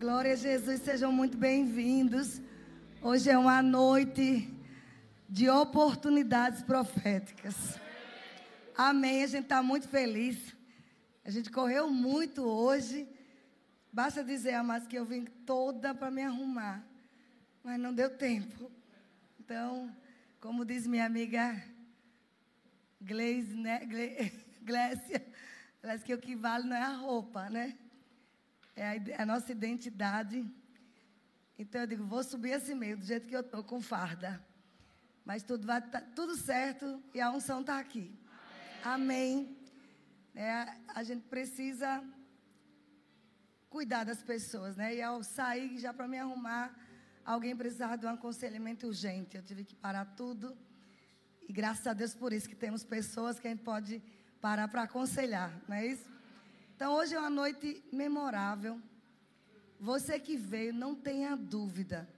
Glória a Jesus, sejam muito bem-vindos. Hoje é uma noite de oportunidades proféticas. Amém. A gente está muito feliz. A gente correu muito hoje. Basta dizer, amados, que eu vim toda para me arrumar. Mas não deu tempo. Então, como diz minha amiga Gleise, né? Parece que o que vale não é a roupa, né? É a, a nossa identidade. Então eu digo, vou subir assim mesmo, do jeito que eu estou, com farda. Mas tudo vai tá, tudo certo e a unção está aqui. Amém. É, a gente precisa cuidar das pessoas, né? E ao sair, já para me arrumar, alguém precisava de um aconselhamento urgente. Eu tive que parar tudo. E graças a Deus por isso que temos pessoas que a gente pode parar para aconselhar, não é isso? Então hoje é uma noite memorável. Você que veio, não tenha dúvida.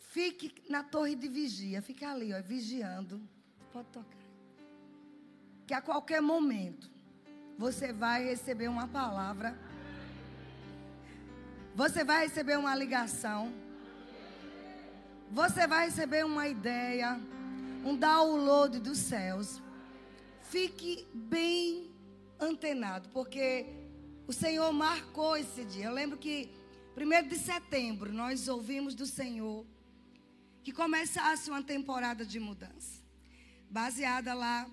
Fique na torre de vigia, fique ali, ó, vigiando. Pode tocar. Que a qualquer momento você vai receber uma palavra. Você vai receber uma ligação. Você vai receber uma ideia, um download dos céus. Fique bem antenado, porque o Senhor marcou esse dia. Eu lembro que, primeiro de setembro, nós ouvimos do Senhor que começasse uma temporada de mudança. Baseada lá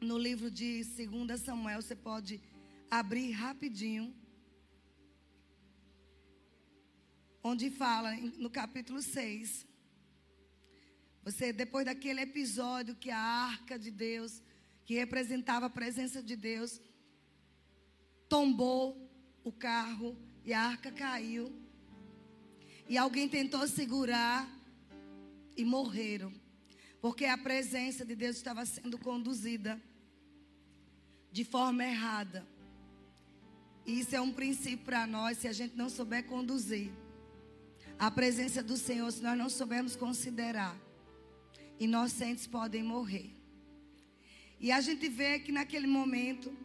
no livro de 2 Samuel, você pode abrir rapidinho. Onde fala no capítulo 6. Você, depois daquele episódio que a arca de Deus que representava a presença de Deus, tombou o carro e a arca caiu. E alguém tentou segurar e morreram. Porque a presença de Deus estava sendo conduzida de forma errada. E isso é um princípio para nós, se a gente não souber conduzir a presença do Senhor, se nós não soubermos considerar, inocentes podem morrer. E a gente vê que naquele momento,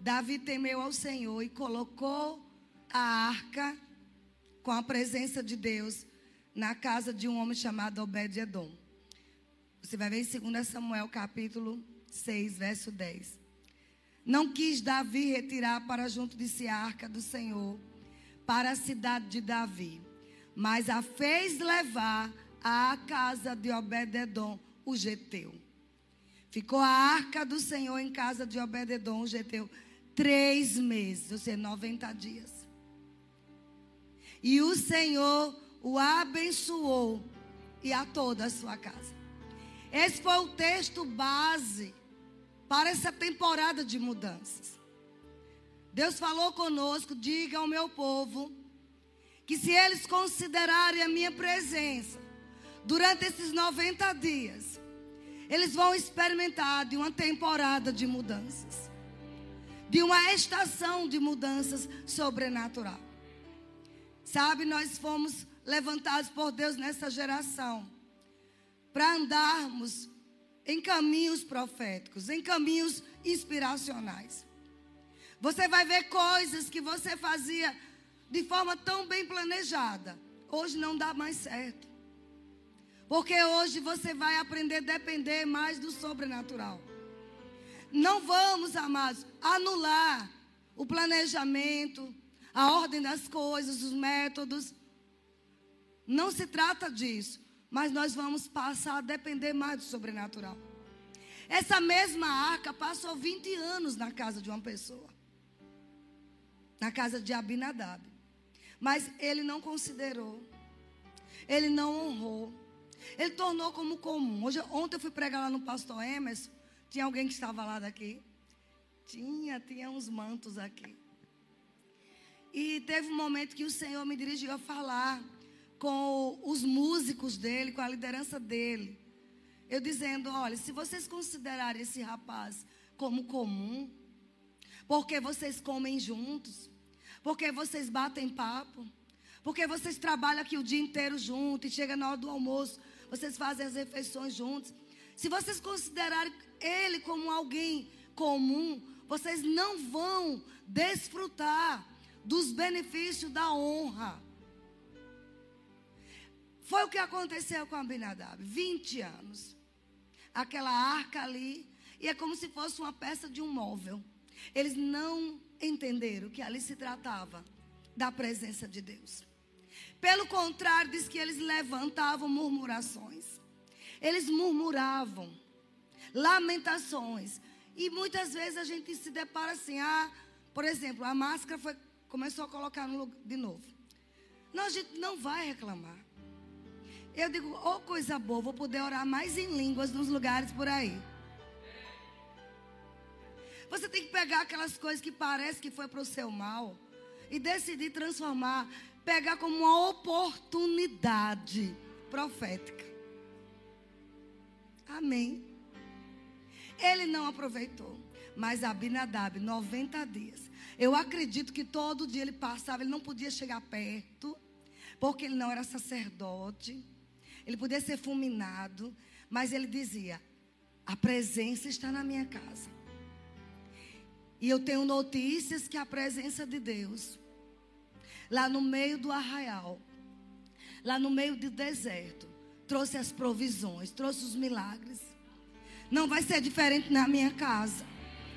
Davi temeu ao Senhor e colocou a arca com a presença de Deus na casa de um homem chamado Obed-Edom. Você vai ver em 2 Samuel capítulo 6, verso 10. Não quis Davi retirar para junto de si a arca do Senhor para a cidade de Davi, mas a fez levar à casa de Obed-Edom, o geteu. Ficou a arca do Senhor em casa de Obededon, Geteu, três meses, ou seja, 90 dias. E o Senhor o abençoou e a toda a sua casa. Esse foi o texto base para essa temporada de mudanças. Deus falou conosco, diga ao meu povo, que se eles considerarem a minha presença durante esses 90 dias, eles vão experimentar de uma temporada de mudanças, de uma estação de mudanças sobrenatural. Sabe, nós fomos levantados por Deus nessa geração para andarmos em caminhos proféticos, em caminhos inspiracionais. Você vai ver coisas que você fazia de forma tão bem planejada, hoje não dá mais certo. Porque hoje você vai aprender a depender mais do sobrenatural. Não vamos, amados, anular o planejamento, a ordem das coisas, os métodos. Não se trata disso. Mas nós vamos passar a depender mais do sobrenatural. Essa mesma arca passou 20 anos na casa de uma pessoa. Na casa de Abinadab. Mas ele não considerou. Ele não honrou. Ele tornou como comum. Hoje, ontem eu fui pregar lá no pastor Emerson. Tinha alguém que estava lá daqui? Tinha, tinha uns mantos aqui. E teve um momento que o Senhor me dirigiu a falar com os músicos dele, com a liderança dele. Eu dizendo: olha, se vocês considerarem esse rapaz como comum, porque vocês comem juntos, porque vocês batem papo, porque vocês trabalham aqui o dia inteiro junto e chega na hora do almoço, vocês fazem as refeições juntos. Se vocês considerarem ele como alguém comum, vocês não vão desfrutar dos benefícios da honra. Foi o que aconteceu com Abinadab. 20 anos. Aquela arca ali. E é como se fosse uma peça de um móvel. Eles não entenderam que ali se tratava da presença de Deus. Pelo contrário, diz que eles levantavam murmurações. Eles murmuravam, lamentações. E muitas vezes a gente se depara assim, ah, por exemplo, a máscara foi, começou a colocar no lugar de novo. Não, a gente não vai reclamar. Eu digo, oh coisa boa, vou poder orar mais em línguas nos lugares por aí. Você tem que pegar aquelas coisas que parece que foi para o seu mal e decidir transformar, pegar como uma oportunidade profética. Amém. Ele não aproveitou, mas Abinadab, 90 dias. Eu acredito que todo dia ele passava, ele não podia chegar perto, porque ele não era sacerdote. Ele podia ser fulminado, mas ele dizia: A presença está na minha casa. E eu tenho notícias que a presença de Deus, lá no meio do arraial, lá no meio do deserto, trouxe as provisões, trouxe os milagres. Não vai ser diferente na minha casa.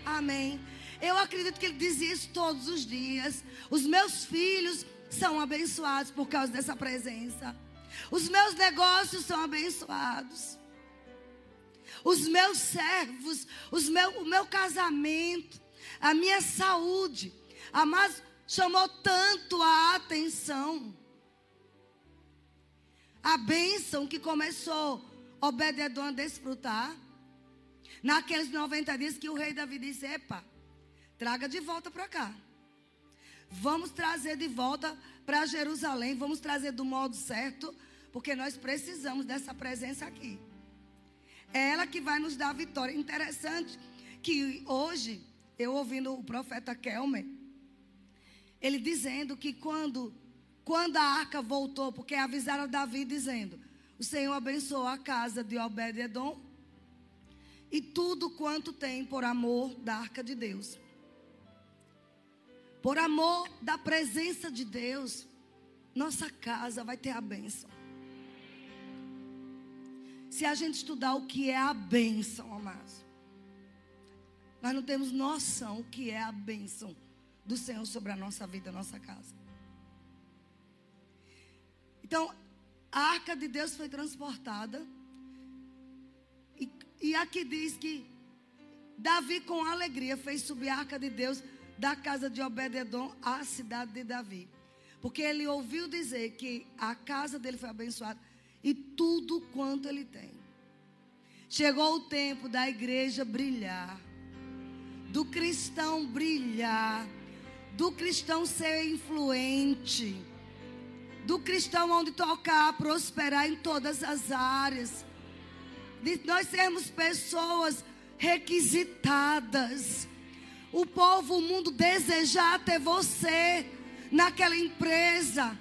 Amém. Eu acredito que ele dizia isso todos os dias. Os meus filhos são abençoados por causa dessa presença. Os meus negócios são abençoados. Os meus servos, os meu, o meu casamento, a minha saúde. Mas chamou tanto a atenção. A bênção que começou Obededon a desfrutar. Naqueles 90 dias que o rei Davi disse: Epa, traga de volta para cá. Vamos trazer de volta para Jerusalém. Vamos trazer do modo certo. Porque nós precisamos dessa presença aqui. É ela que vai nos dar a vitória. Interessante que hoje eu ouvindo o profeta Kelmer, ele dizendo que quando, quando a arca voltou, porque avisaram Davi dizendo: O Senhor abençoou a casa de Obed-Edom e tudo quanto tem por amor da arca de Deus. Por amor da presença de Deus, nossa casa vai ter a bênção. Se a gente estudar o que é a bênção, amados, nós não temos noção o que é a bênção do Senhor sobre a nossa vida, a nossa casa. Então, a arca de Deus foi transportada. E, e aqui diz que Davi, com alegria, fez subir a arca de Deus da casa de Obededon à cidade de Davi. Porque ele ouviu dizer que a casa dele foi abençoada e tudo quanto ele tem. Chegou o tempo da igreja brilhar do cristão brilhar, do cristão ser influente, do cristão onde tocar, prosperar em todas as áreas, de nós sermos pessoas requisitadas. O povo, o mundo desejar ter você naquela empresa,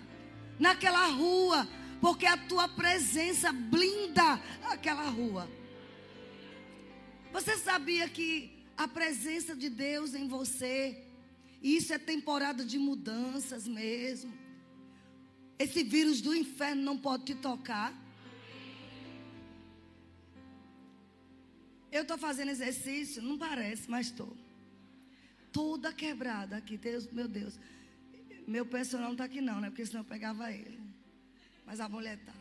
naquela rua, porque a tua presença blinda aquela rua. Você sabia que a presença de Deus em você. Isso é temporada de mudanças mesmo. Esse vírus do inferno não pode te tocar. Eu estou fazendo exercício, não parece, mas estou. Toda quebrada aqui, Deus, meu Deus. Meu personal não está aqui não, né? Porque senão eu pegava ele. Mas a mulher está.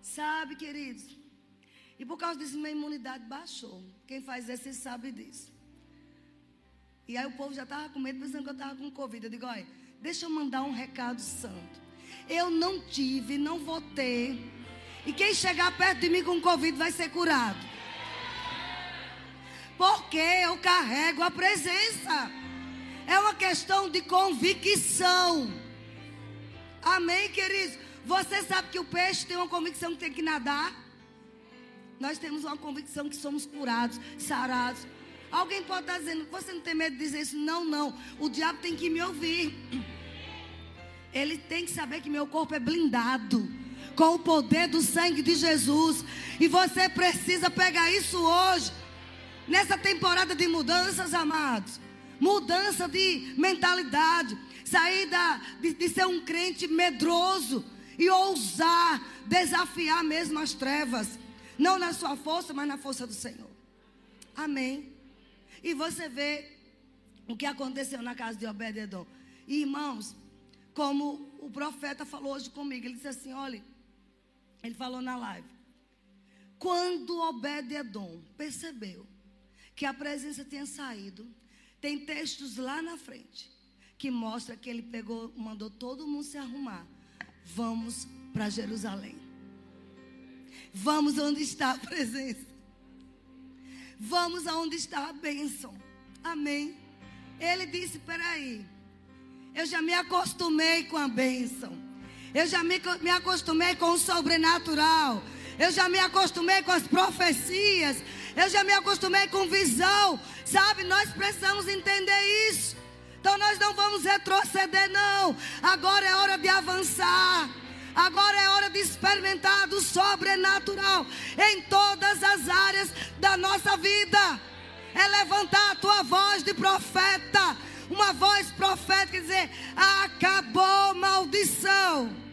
Sabe, queridos? E por causa disso, minha imunidade baixou. Quem faz exercício sabe disso. E aí o povo já estava com medo, pensando que eu estava com Covid. Eu digo, olha, deixa eu mandar um recado santo. Eu não tive, não vou ter. E quem chegar perto de mim com Covid vai ser curado. Porque eu carrego a presença. É uma questão de convicção. Amém, queridos? Você sabe que o peixe tem uma convicção que tem que nadar? Nós temos uma convicção que somos curados, sarados. Alguém pode estar dizendo, você não tem medo de dizer isso? Não, não. O diabo tem que me ouvir. Ele tem que saber que meu corpo é blindado com o poder do sangue de Jesus. E você precisa pegar isso hoje, nessa temporada de mudanças, amados. mudança de mentalidade, sair da, de, de ser um crente medroso e ousar desafiar mesmo as trevas, não na sua força, mas na força do Senhor. Amém. E você vê o que aconteceu na casa de Obed-edom. E irmãos, como o profeta falou hoje comigo, ele disse assim: olha, ele falou na live. Quando Obed-edom percebeu que a presença tinha saído, tem textos lá na frente que mostra que ele pegou, mandou todo mundo se arrumar. Vamos para Jerusalém. Vamos onde está a presença. Vamos aonde está a bênção. Amém. Ele disse: peraí, eu já me acostumei com a bênção. Eu já me, me acostumei com o sobrenatural. Eu já me acostumei com as profecias. Eu já me acostumei com visão. Sabe, nós precisamos entender isso. Então nós não vamos retroceder, não. Agora é hora de avançar. Agora é hora de experimentar do sobrenatural em todas as áreas da nossa vida. É levantar a tua voz de profeta. Uma voz profética e dizer: acabou maldição.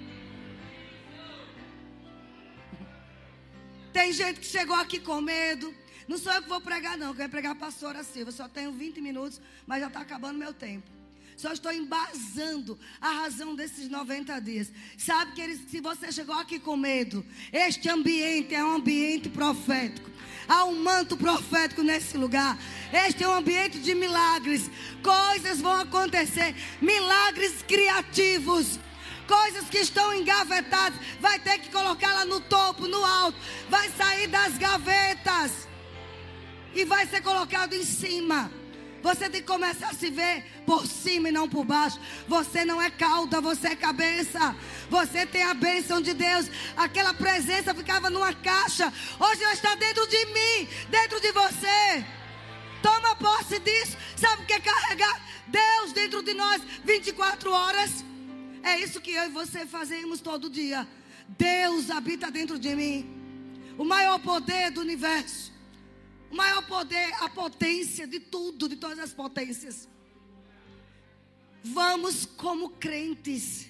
Tem gente que chegou aqui com medo. Não sou eu que vou pregar, não. Quero pregar a pastora Silva. Só tenho 20 minutos, mas já está acabando meu tempo. Só estou embasando a razão desses 90 dias. Sabe, que se você chegou aqui com medo, este ambiente é um ambiente profético. Há um manto profético nesse lugar. Este é um ambiente de milagres. Coisas vão acontecer. Milagres criativos coisas que estão engavetadas, vai ter que colocá-la no topo, no alto, vai sair das gavetas e vai ser colocado em cima. Você tem que começar a se ver por cima e não por baixo. Você não é cauda, você é cabeça. Você tem a bênção de Deus. Aquela presença ficava numa caixa. Hoje ela está dentro de mim, dentro de você. Toma posse disso. Sabe o que é carregar Deus dentro de nós 24 horas? É isso que eu e você fazemos todo dia. Deus habita dentro de mim. O maior poder do universo. O maior poder, a potência de tudo, de todas as potências. Vamos, como crentes,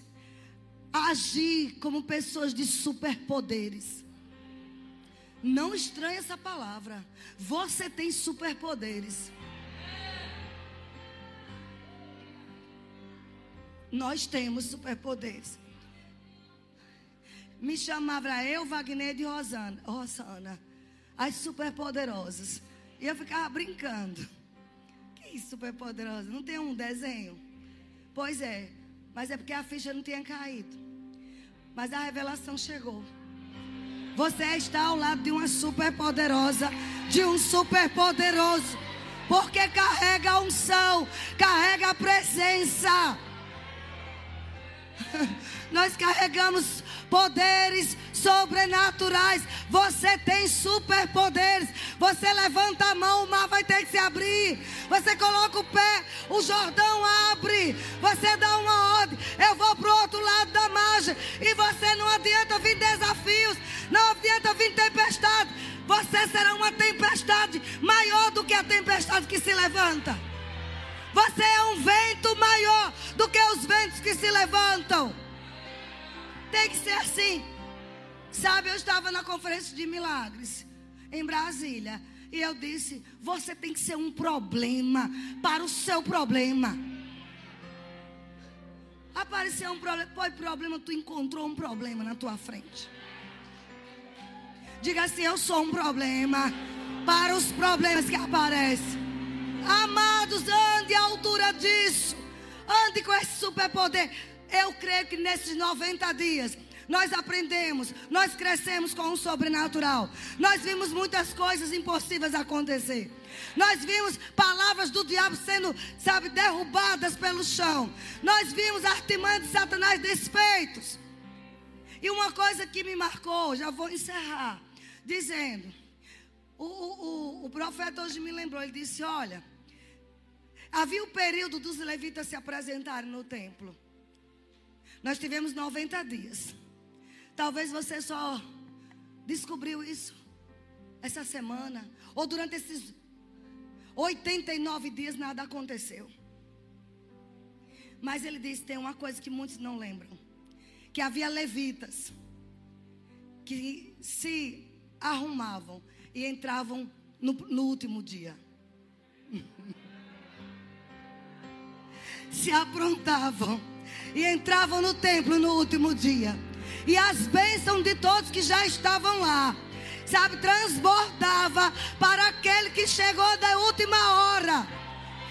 agir como pessoas de superpoderes. Não estranhe essa palavra. Você tem superpoderes. Nós temos superpoderes. Me chamava eu, Wagner e Rosana, Rosana as superpoderosas. E eu ficava brincando. Que superpoderosa? Não tem um desenho? Pois é, mas é porque a ficha não tinha caído. Mas a revelação chegou. Você está ao lado de uma superpoderosa, de um superpoderoso, porque carrega a unção, carrega a presença. Nós carregamos poderes sobrenaturais. Você tem superpoderes. Você levanta a mão, o mar vai ter que se abrir. Você coloca o pé, o Jordão abre. Você dá uma ordem. Eu vou para o outro lado da margem. E você não adianta vir desafios. Não adianta vir tempestade. Você será uma tempestade maior do que a tempestade que se levanta. Você é um vento maior do que os ventos que se levantam. Tem que ser assim. Sabe, eu estava na conferência de milagres em Brasília. E eu disse: Você tem que ser um problema para o seu problema. Apareceu um problema. Foi problema, tu encontrou um problema na tua frente. Diga assim: Eu sou um problema para os problemas que aparecem. Amados, ande à altura disso. Ande com esse superpoder. Eu creio que nesses 90 dias nós aprendemos, nós crescemos com o sobrenatural. Nós vimos muitas coisas impossíveis acontecer. Nós vimos palavras do diabo sendo, sabe, derrubadas pelo chão. Nós vimos artimanhas de Satanás desfeitos. E uma coisa que me marcou, já vou encerrar, dizendo: o, o, o, profeta hoje me lembrou, ele disse: Olha, havia o período dos levitas se apresentarem no templo. Nós tivemos 90 dias. Talvez você só descobriu isso essa semana. Ou durante esses. 89 dias nada aconteceu. Mas ele disse: tem uma coisa que muitos não lembram: que havia levitas que se arrumavam e entravam no, no último dia. Se aprontavam e entravam no templo no último dia. E as bênçãos de todos que já estavam lá, sabe, transbordava para aquele que chegou da última hora.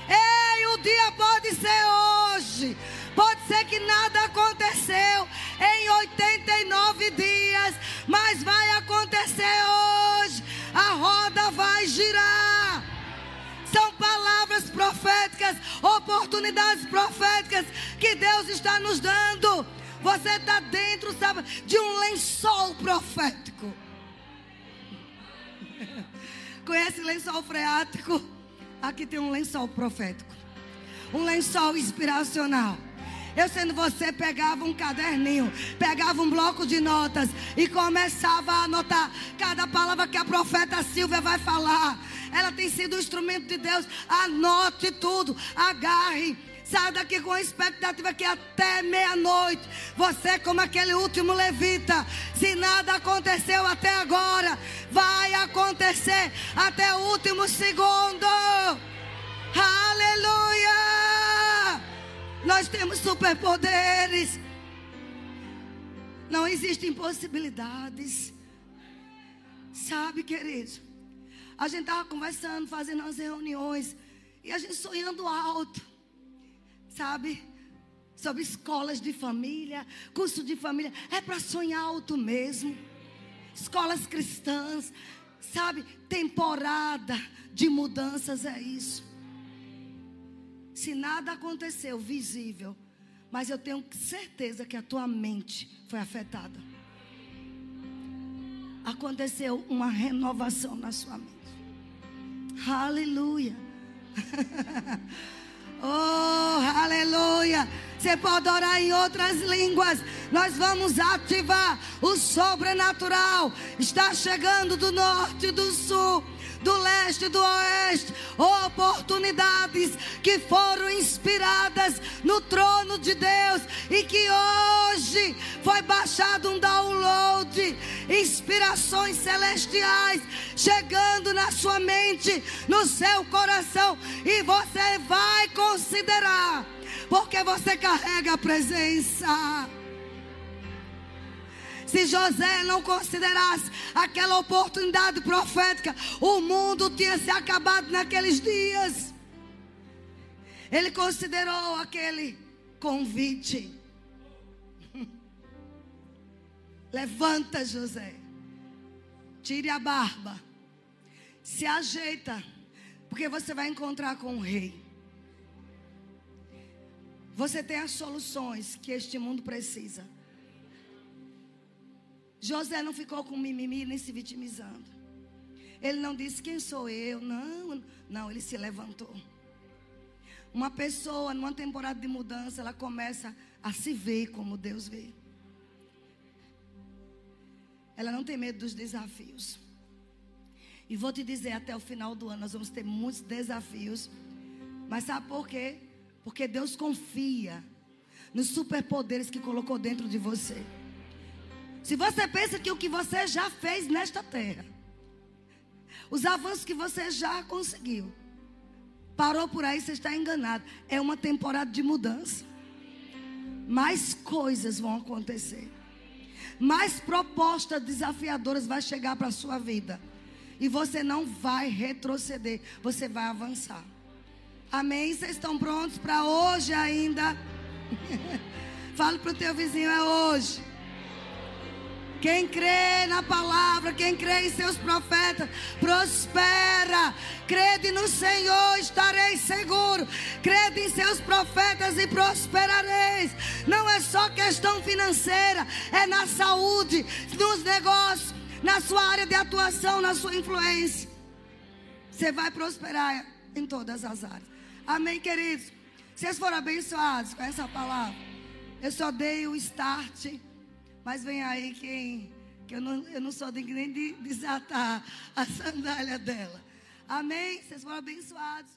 Ei, o dia pode ser hoje. Pode ser que nada aconteceu em 89 dias, oportunidades proféticas que Deus está nos dando. Você está dentro, sabe, de um lençol profético. Conhece lençol freático? Aqui tem um lençol profético. Um lençol inspiracional. Eu sendo você, pegava um caderninho, pegava um bloco de notas e começava a anotar cada palavra que a profeta Silvia vai falar. Ela tem sido um instrumento de Deus. Anote tudo, agarre. Sai daqui com a expectativa que até meia-noite, você, como aquele último levita, se nada aconteceu até agora, vai acontecer até o último segundo. Aleluia! Nós temos superpoderes. Não existem impossibilidades. Sabe, querido? A gente estava conversando, fazendo as reuniões. E a gente sonhando alto. Sabe? Sobre escolas de família, curso de família. É para sonhar alto mesmo. Escolas cristãs. Sabe? Temporada de mudanças é isso se nada aconteceu visível, mas eu tenho certeza que a tua mente foi afetada. Aconteceu uma renovação na sua mente. Aleluia. oh, aleluia. Você pode orar em outras línguas. Nós vamos ativar o sobrenatural. Está chegando do norte e do sul do leste e do oeste, oportunidades que foram inspiradas no trono de Deus e que hoje foi baixado um download, inspirações celestiais chegando na sua mente, no seu coração e você vai considerar, porque você carrega a presença. Se José não considerasse aquela oportunidade profética, o mundo tinha se acabado naqueles dias. Ele considerou aquele convite. Levanta, José. Tire a barba. Se ajeita. Porque você vai encontrar com o rei. Você tem as soluções que este mundo precisa. José não ficou com mimimi nem se vitimizando. Ele não disse quem sou eu, não, não, ele se levantou. Uma pessoa numa temporada de mudança, ela começa a se ver como Deus vê. Ela não tem medo dos desafios. E vou te dizer, até o final do ano nós vamos ter muitos desafios. Mas sabe por quê? Porque Deus confia nos superpoderes que colocou dentro de você. Se você pensa que o que você já fez nesta terra, os avanços que você já conseguiu, parou por aí, você está enganado. É uma temporada de mudança. Mais coisas vão acontecer. Mais propostas desafiadoras vai chegar para a sua vida. E você não vai retroceder, você vai avançar. Amém? Vocês estão prontos para hoje ainda? Fale para o teu vizinho, é hoje. Quem crê na palavra, quem crê em seus profetas, prospera. Crede no Senhor, estareis seguro. Crede em seus profetas e prosperareis. Não é só questão financeira, é na saúde, nos negócios, na sua área de atuação, na sua influência. Você vai prosperar em todas as áreas. Amém, queridos? Vocês foram abençoados com essa palavra. Eu só dei o start. Mas vem aí quem, que eu não, eu não sou digno nem de desatar a sandália dela. Amém? Vocês foram abençoados.